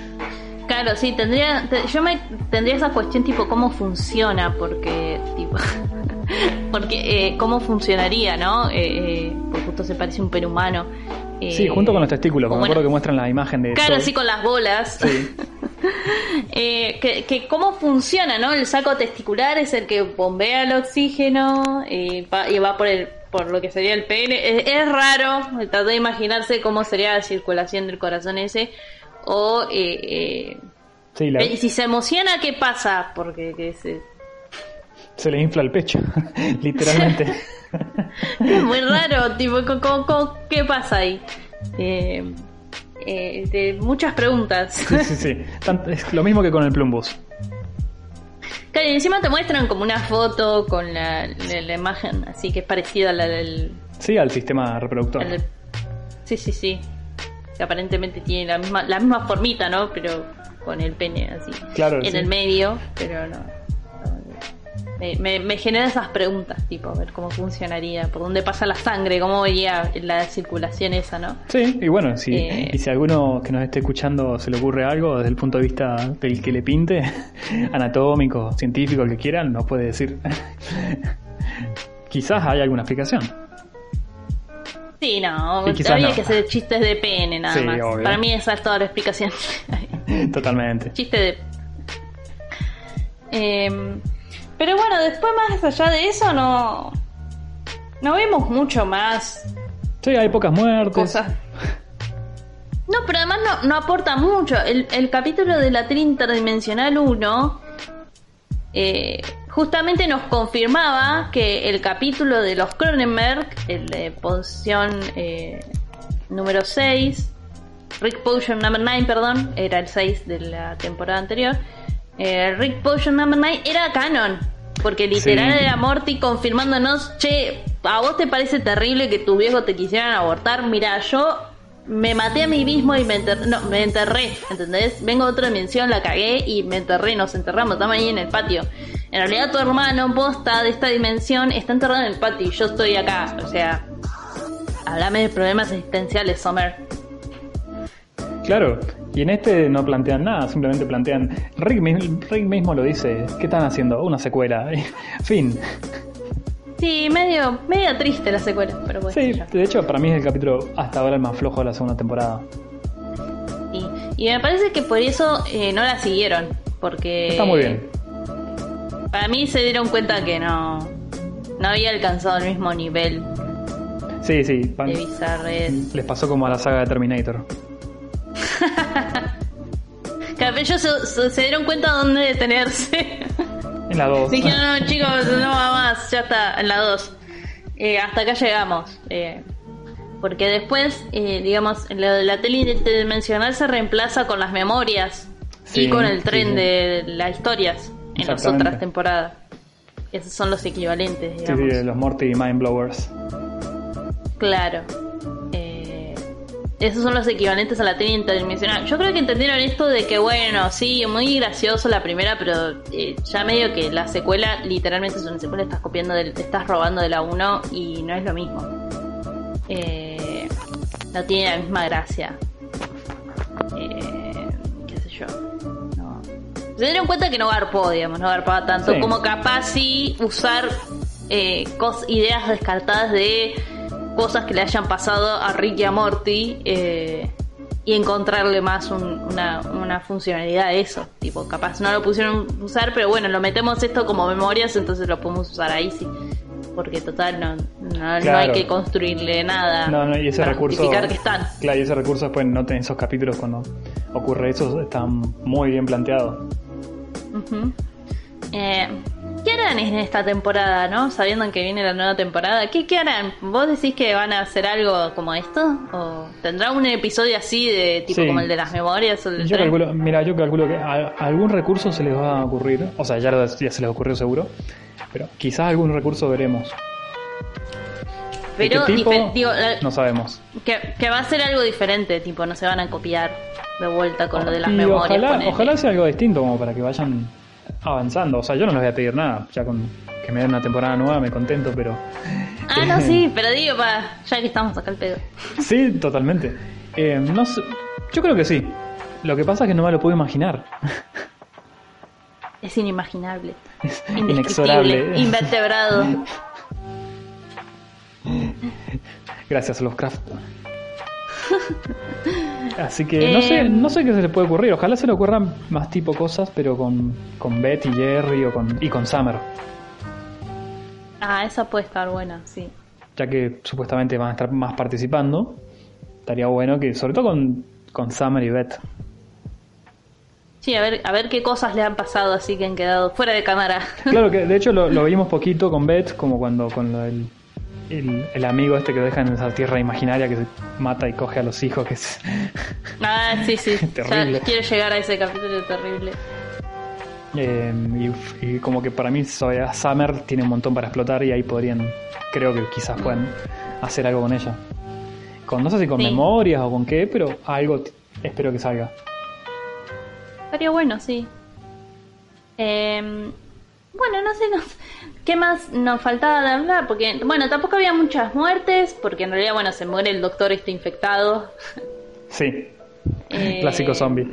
Claro, sí, tendría, te- yo me tendría esa cuestión tipo cómo funciona, porque tipo Porque, eh, ¿cómo funcionaría, no? Eh, eh, porque justo se parece un perhumano. Eh, Sí, junto con los testículos, como me acuerdo que muestran la imagen de. Claro, así con las bolas. Sí. Eh, que, que cómo funciona, ¿no? El saco testicular es el que bombea el oxígeno y va, y va por el por lo que sería el pene. Es, es raro, tratar de imaginarse cómo sería la circulación del corazón ese. O eh, eh, Sí, la- y si se emociona, ¿qué pasa? Porque que se- se le infla el pecho, literalmente. es muy raro, tipo, co- ¿qué pasa ahí? Eh, eh, de muchas preguntas. sí, sí, es lo mismo que con el plumbus. Claro, y encima te muestran como una foto con la, la- la imagen así que es parecida a la del... Sí, al sistema reproductor. Sí, sí, sí. Que aparentemente tiene la misma, la misma formita, ¿no? Pero con el pene así. Claro, En sí. el medio, pero no. no, Me, me, me genera esas preguntas, tipo, a ver cómo funcionaría, por dónde pasa la sangre, cómo vería la circulación esa, ¿no? Sí, y bueno, si, Eh. y si alguno que nos esté escuchando se le ocurre algo desde el punto de vista del que le pinte, anatómico, científico, el que quieran, nos puede decir. Quizás hay alguna explicación. Sí, no, habría no. que hacer chistes de pene nada Sí, más. obvio. Para mí esa es toda la explicación. Totalmente. chiste de... Em, pero bueno, después más allá de eso no... No vemos mucho más Sí, hay pocas muertes. cosas. No, pero además no, no aporta mucho. El, el capítulo de la tele interdimensional 1 eh, justamente nos confirmaba que el capítulo de los Cronenberg, el de Poción eh, número 6, Rick Potion number 9, perdón, era el 6 de la temporada anterior. eh, Rick Potion number 9 era canon. Porque literal Sí. era Morty confirmándonos, che, ¿a vos te parece terrible que tus viejos te quisieran abortar? Mira, yo me maté a mí mismo y me enterré, no, me enterré, ¿entendés? Vengo de otra dimensión, la cagué y me enterré, nos enterramos, estamos ahí en el patio. En realidad tu hermano, posta de esta dimensión, está enterrado en el patio y yo estoy acá, o sea, háblame de problemas existenciales, Summer. Claro, y en este no plantean nada, simplemente plantean. Rick, mi- Rick mismo lo dice: ¿Qué están haciendo? Una secuela. fin. Sí, medio, medio triste la secuela, pero bueno. Sí, de hecho, para mí es el capítulo hasta ahora el más flojo de la segunda temporada. Sí. Y me parece que por eso eh, no la siguieron, porque... Está muy bien. Para mí se dieron cuenta que no, no había alcanzado el mismo nivel Sí, sí. van- de bizarrez. les pasó como a la saga de Terminator. Ellos se, se- se dieron cuenta dónde detenerse. En la 2. Dijeron, no, chicos, no va más, ya está, en la 2. hasta acá llegamos. Eh, porque después, eh, digamos, lo de la tele interdimensional se reemplaza con las memorias Sí, y con el sí, tren sí. de las historias en las otras temporadas. Esos son los equivalentes, Sí, digamos. sí, de los Morty Mind Blowers. Claro. Eh, esos son los equivalentes a la tele interdimensional. Yo creo que entendieron esto de que, bueno, sí, muy gracioso la primera, pero eh, ya medio que la secuela, literalmente es una secuela, estás copiando, del, te estás robando de la 1 y no es lo mismo. Eh, no tiene la misma gracia. Eh, qué sé yo. No. Se dieron cuenta que no garpó, digamos, no garpaba tanto Sí. como capaz sí usar eh, cos- ideas descartadas de cosas que le hayan pasado a Rick y a Morty eh, y encontrarle más un- una, una funcionalidad a eso. Tipo, capaz no lo pusieron usar, pero bueno, lo metemos esto como memorias, entonces lo podemos usar ahí sí. Porque total, no, no, no hay que construirle nada. No, no, y ese para recurso. que están. Claro, y ese recurso después noten esos capítulos cuando ocurre eso, están muy bien Eh, ¿Qué harán en esta temporada, no? Sabiendo que viene la nueva temporada. ¿Qué, ¿Qué harán? ¿Vos decís que van a hacer algo como esto? ¿O tendrá un episodio así de tipo Sí. como el de las memorias o el Yo tren? calculo, mira, yo calculo que a- algún recurso se les va a ocurrir, o sea, ya, se les ocurrió seguro, pero quizás algún recurso veremos. ¿De Pero tipo? digo, No sabemos. que, que va a ser algo diferente, tipo, no se van a copiar de vuelta con lo de las y memorias. ojalá, ponele. ojalá sea algo distinto como para que vayan avanzando. O sea, yo no les voy a pedir nada, ya con que me den una temporada nueva me contento, pero Ah, no, sí, pero digo, pa, ya que estamos acá al pedo. sí, totalmente. Eh, no sé, yo creo que sí. Lo que pasa es que no me lo puedo imaginar. Es inimaginable. Es inexorable. Invertebrado. Gracias, Lovecraft. Así que no sé, no sé qué se le puede ocurrir. Ojalá se le ocurran más tipo cosas, pero con, con Beth y Jerry o con, y con Summer. Ah, esa puede estar buena, sí. Ya que supuestamente van a estar más participando. Estaría bueno que, sobre todo con, con Summer y Beth. Sí, a ver, a ver qué cosas le han pasado así que han quedado fuera de cámara. Claro que de hecho lo, lo vimos poquito con Beth, como cuando con del- el, el amigo este que dejan en esa tierra imaginaria que se mata y coge a los hijos, que es Ah, sí, sí. Terrible. Ya quiero llegar a ese capítulo terrible. Eh, y, y como que para mí Summer tiene un montón para explotar y ahí podrían, creo que quizás puedan hacer algo con ella. Con, no sé si con Sí. memorias o con qué, pero algo espero que salga. Estaría bueno, sí. Eh, bueno, no sé, no sé. ¿Qué más nos faltaba de hablar? Porque, bueno, tampoco había muchas muertes, porque en realidad, bueno, se muere el doctor este infectado. Sí, Eh, clásico zombie.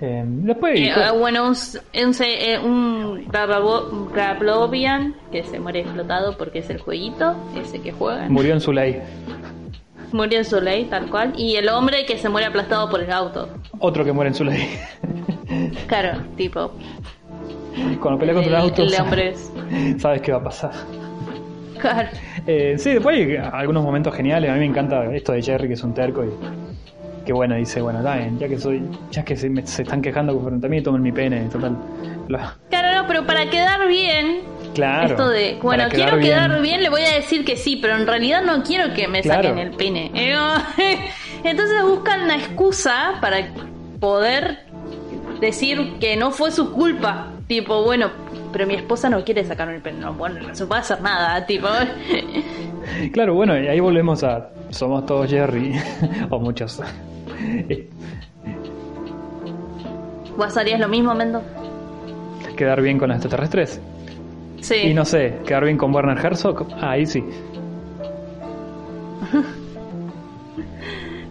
Eh, después, Eh, bueno, un, un, eh, Grablovian que se muere explotado porque es el jueguito, ese que juegan. murió en su ley. Murió en su ley, tal cual. Y el hombre que se muere aplastado por el auto. Otro que muere en su ley. Claro, tipo. Cuando pelea contra el auto, el hombre es. sabes qué va a pasar. Claro. Eh, sí, después hay algunos momentos geniales. A mí me encanta esto de Jerry, que es un terco y que bueno, dice, bueno, bien, ya que soy, ya que se, me- se están quejando frente a mí, tomen mi pene, total. Lo- Claro, no, pero para quedar bien. Claro. Esto de, bueno, para quiero quedar quedar bien. bien. le voy a decir que sí, pero en realidad no quiero que me Claro. saquen el pene. Entonces buscan una excusa para poder decir que no fue su culpa. Tipo, bueno, pero mi esposa no quiere sacarme el pene. No, bueno, no se puede hacer nada, tipo. Claro, bueno, y ahí volvemos a somos todos Jerry, o muchos. ¿Vos harías lo mismo, Mendo? quedar bien con los extraterrestres. Sí. Y no sé, quedar bien con Werner Herzog, ah, ahí sí,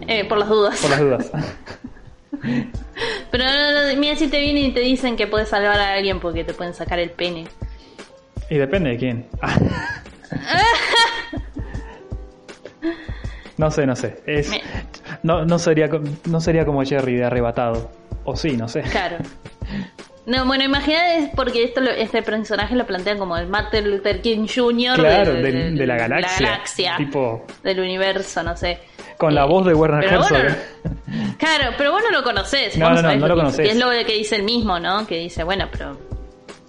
Eh, por las dudas. por las dudas. Pero no, no, mira si te vienen y te dicen que puedes salvar a alguien porque te pueden sacar el pene. Y depende de quién. No sé, no sé. Es, Me- no, no, sería, no sería como Jerry de arrebatado. O sí, no sé. Claro. No, bueno, imagínate porque esto lo- este personaje lo plantean como el Martin Luther King Jr. Claro, de la galaxia. galaxia, Tipo, del universo, no sé. Con la voz de Werner pero Herzog. bueno, Claro, pero vos no lo conocés. No, no, no, no lo conocés. que es lo que dice el mismo, ¿no? Que dice, bueno, pero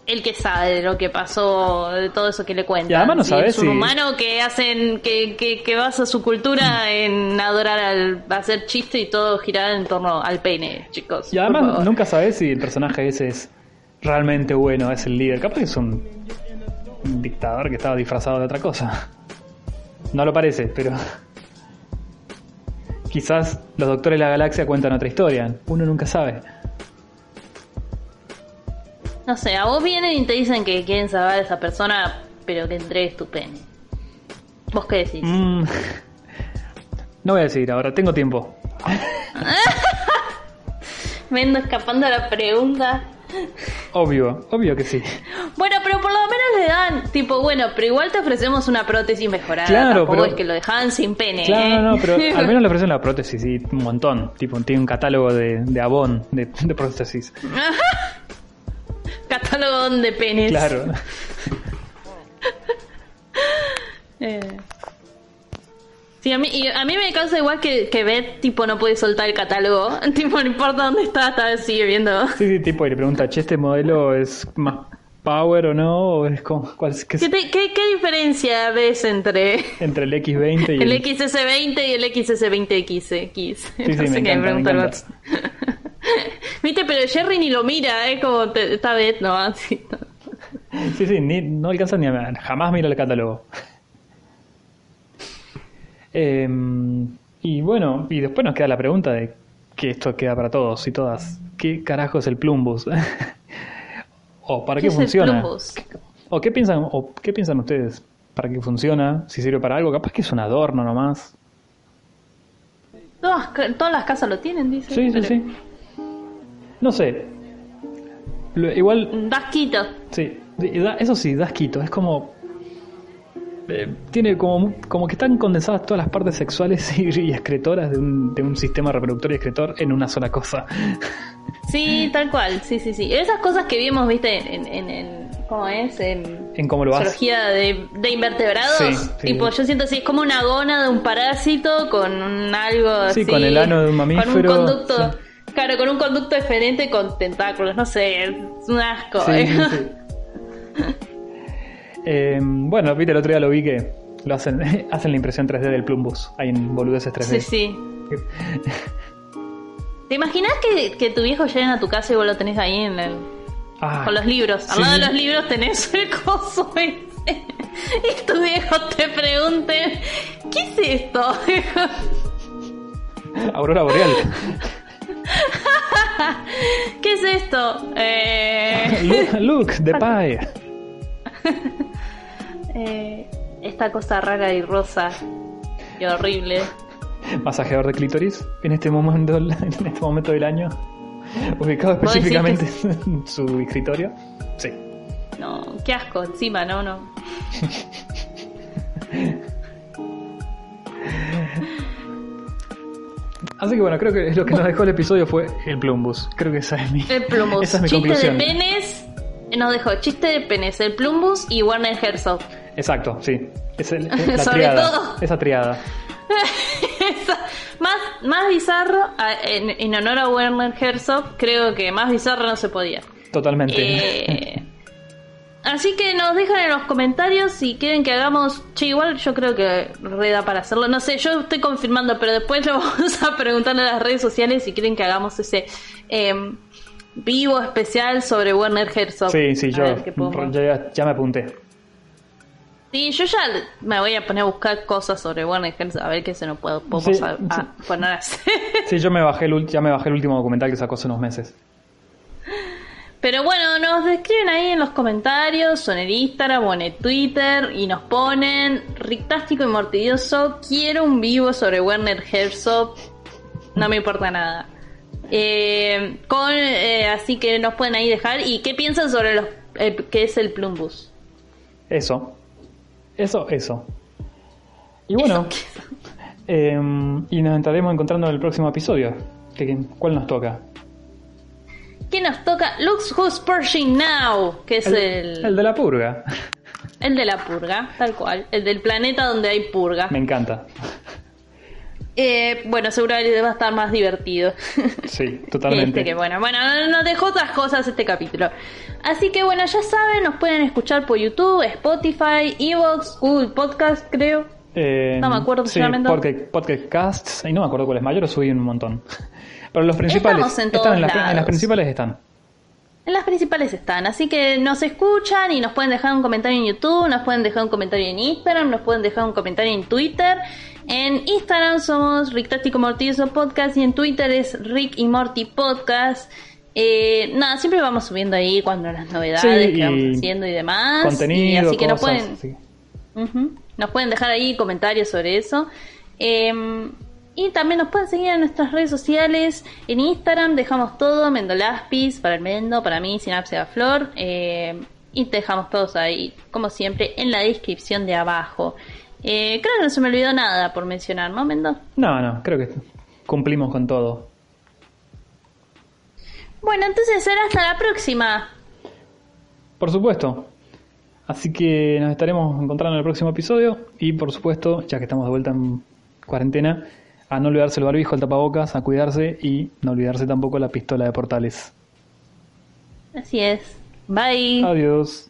él que sabe de lo que pasó, de todo eso que le cuentan. Y además no Si sabés Es un si- humano que hacen, que, que, que basa su cultura en adorar al, hacer chiste y todo girar en torno al pene, chicos. Y además nunca sabes si el personaje ese es realmente bueno, es el líder. Capaz que es un, un dictador que estaba disfrazado de otra cosa. No lo parece, pero... Quizás los doctores de la galaxia cuentan otra historia. Uno nunca sabe. No sé, a vos vienen y te dicen que quieren salvar a esa persona, pero que entregues tu pene. ¿Vos qué decís? Mm. No voy a decir ahora, tengo tiempo. Me ando escapando a la pregunta. Obvio, obvio que sí. Bueno, pero por lo menos le dan, tipo, bueno, pero igual te ofrecemos una prótesis mejorada. Claro, Tampoco pero- es que lo dejaban sin pene. Claro, ¿eh? no, no, pero al menos le ofrecen la prótesis y un montón. Tipo, tiene un catálogo de, de de, de prótesis. Catálogo de penes. Claro. Eh. Sí, a mí, y a mí me causa igual que, que Beth, tipo, no puede soltar el catálogo. Tipo, no importa dónde está, vez sigue viendo. Sí, sí, tipo, y le pregunta, che, ¿este modelo es más power o no? ¿O es como, cuál es, qué es ¿Qué, te- qué, qué diferencia ves entre entre el X20 y el el... XS20 y el XS20X? sí, no sé encanta, me encanta. Viste, pero Jerry ni lo mira, es como te- esta vez no así. Sí, sí, ni- no alcanza ni a... Jamás mira el catálogo. Em, y bueno, y después nos queda la pregunta de que esto queda para todos y todas. ¿Qué carajo es el Plumbus? ¿O para qué, es el funciona? ¿O qué piensan, o qué piensan ustedes? ¿Para qué funciona? ¿Si sirve para algo? Capaz que es un adorno nomás. Todas, todas las casas lo tienen, dice. Sí, sí, pero- sí. No sé. Lo- Igual, Das quito. sí, da- eso sí, da asquito. Es como. Eh, tiene como, como que están condensadas todas las partes sexuales y, y excretoras de un, de un sistema reproductor y excretor en una sola cosa. Sí, tal cual, sí, sí, sí. Esas cosas que vimos, viste, en, en, en- ¿cómo es? En En cómo lo hace. zoología de, de invertebrados. Sí, sí. Tipo, yo siento así, es como una gona de un parásito con un algo Sí, así. con el ano de un mamífero, Con un conducto, sí. claro, con un conducto diferente con tentáculos, no sé, es un asco. Sí, ¿eh? Eh, bueno, viste, el otro día lo vi que lo hacen, hacen la impresión 3D del Plumbus. Hay en boludeces 3D. Sí, sí. ¿Te imaginas que, que tu viejo lleguen a tu casa y vos lo tenés ahí en el, Ah, con los libros? Al sí. lado de los libros tenés el coso ese. Y tu viejo te pregunte, ¿qué es esto? Aurora Boreal. ¿Qué es esto? Eh, look, look, the pie. Eh, esta cosa rara y rosa y horrible. Masajeador de clítoris en este momento, en este momento del año. Ubicado ¿Vos decís específicamente en su escritorio. Sí. No, qué asco, encima, no, no. Así que bueno, creo que lo que nos dejó el episodio fue el Plumbus. Creo que esa es mi, El Plumbus. esa es mi Chiste conclusión. de penes. Nos dejó chiste de penes, el Plumbus y Warner Herzog. Exacto, sí. Es el- la Sobre triada. todo. Esa triada. Esa- más, más bizarro, a- en, en honor a Werner Herzog, creo que más bizarro no se podía. Totalmente. Eh, así que nos dejan en los comentarios si quieren que hagamos. Che, igual yo creo que reda para hacerlo. No sé, yo estoy confirmando, pero después lo vamos a preguntar en las redes sociales si quieren que hagamos ese em, vivo especial sobre Werner Herzog. sí, sí, A yo ver ya me apunté. Sí, yo ya me voy a poner a buscar cosas sobre Werner Herzog a ver qué se nos puede, podemos Sí, a- a sí. poner. Sí, yo me bajé el, ya me bajé el último documental que sacó hace unos meses. Pero bueno, nos escriben ahí en los comentarios, o en el Instagram, o en el Twitter, y nos ponen Rictástico y Mortidioso, quiero un vivo sobre Werner Herzog, no me importa nada. Eh, con, eh, así que nos pueden ahí dejar, y qué piensan sobre los, el- qué es el Plumbus. Eso. Eso, eso. Y bueno, eh, y nos estaremos encontrando en el próximo episodio. ¿Qué- ¿Cuál nos toca? ¿Qué nos toca? Looks Who's Purging Now, que es el, el de la purga. el de la purga, tal cual, el del planeta donde hay purga. Me encanta. Eh, bueno, seguramente va a estar más divertido. Sí, totalmente. Este, que bueno, bueno, nos dejó otras cosas este capítulo. Así que bueno, ya saben, nos pueden escuchar por YouTube, Spotify, Evox, Google Podcast, creo. Eh, No me acuerdo sí, sinceramente. Podcast, Casts, y no me acuerdo cuál es mayor, subí un montón. Pero los principales Estamos en están en, las- en las lados. principales están. En las principales están, así que nos escuchan y nos pueden dejar un comentario en YouTube, nos pueden dejar un comentario en Instagram, nos pueden dejar un comentario en Twitter. En Instagram somos Rick Táctico Mortioso Podcast y en Twitter es Rick y Morty Podcast. Eh, nada, siempre vamos subiendo ahí cuando las novedades Sí, que vamos haciendo y demás. Contenido, y así que nos cosas, pueden, sí. Nos pueden dejar ahí comentarios sobre eso. Eh, y también nos pueden seguir en nuestras redes sociales. En Instagram dejamos todo, Mendolaspis, para el Mendo, para mí, Sinapsia Flor. eh, y te dejamos todos ahí, como siempre, en la descripción de abajo. Eh, creo que no se me olvidó nada por mencionar, ¿no, Mendo? No, no, creo que cumplimos con todo. Bueno, entonces será hasta la próxima. Por supuesto. Así que nos estaremos encontrando en el próximo episodio. Y por supuesto, ya que estamos de vuelta en cuarentena, a no olvidarse el barbijo, el tapabocas, a cuidarse y no olvidarse tampoco la pistola de portales. Así es. Bye. Adiós.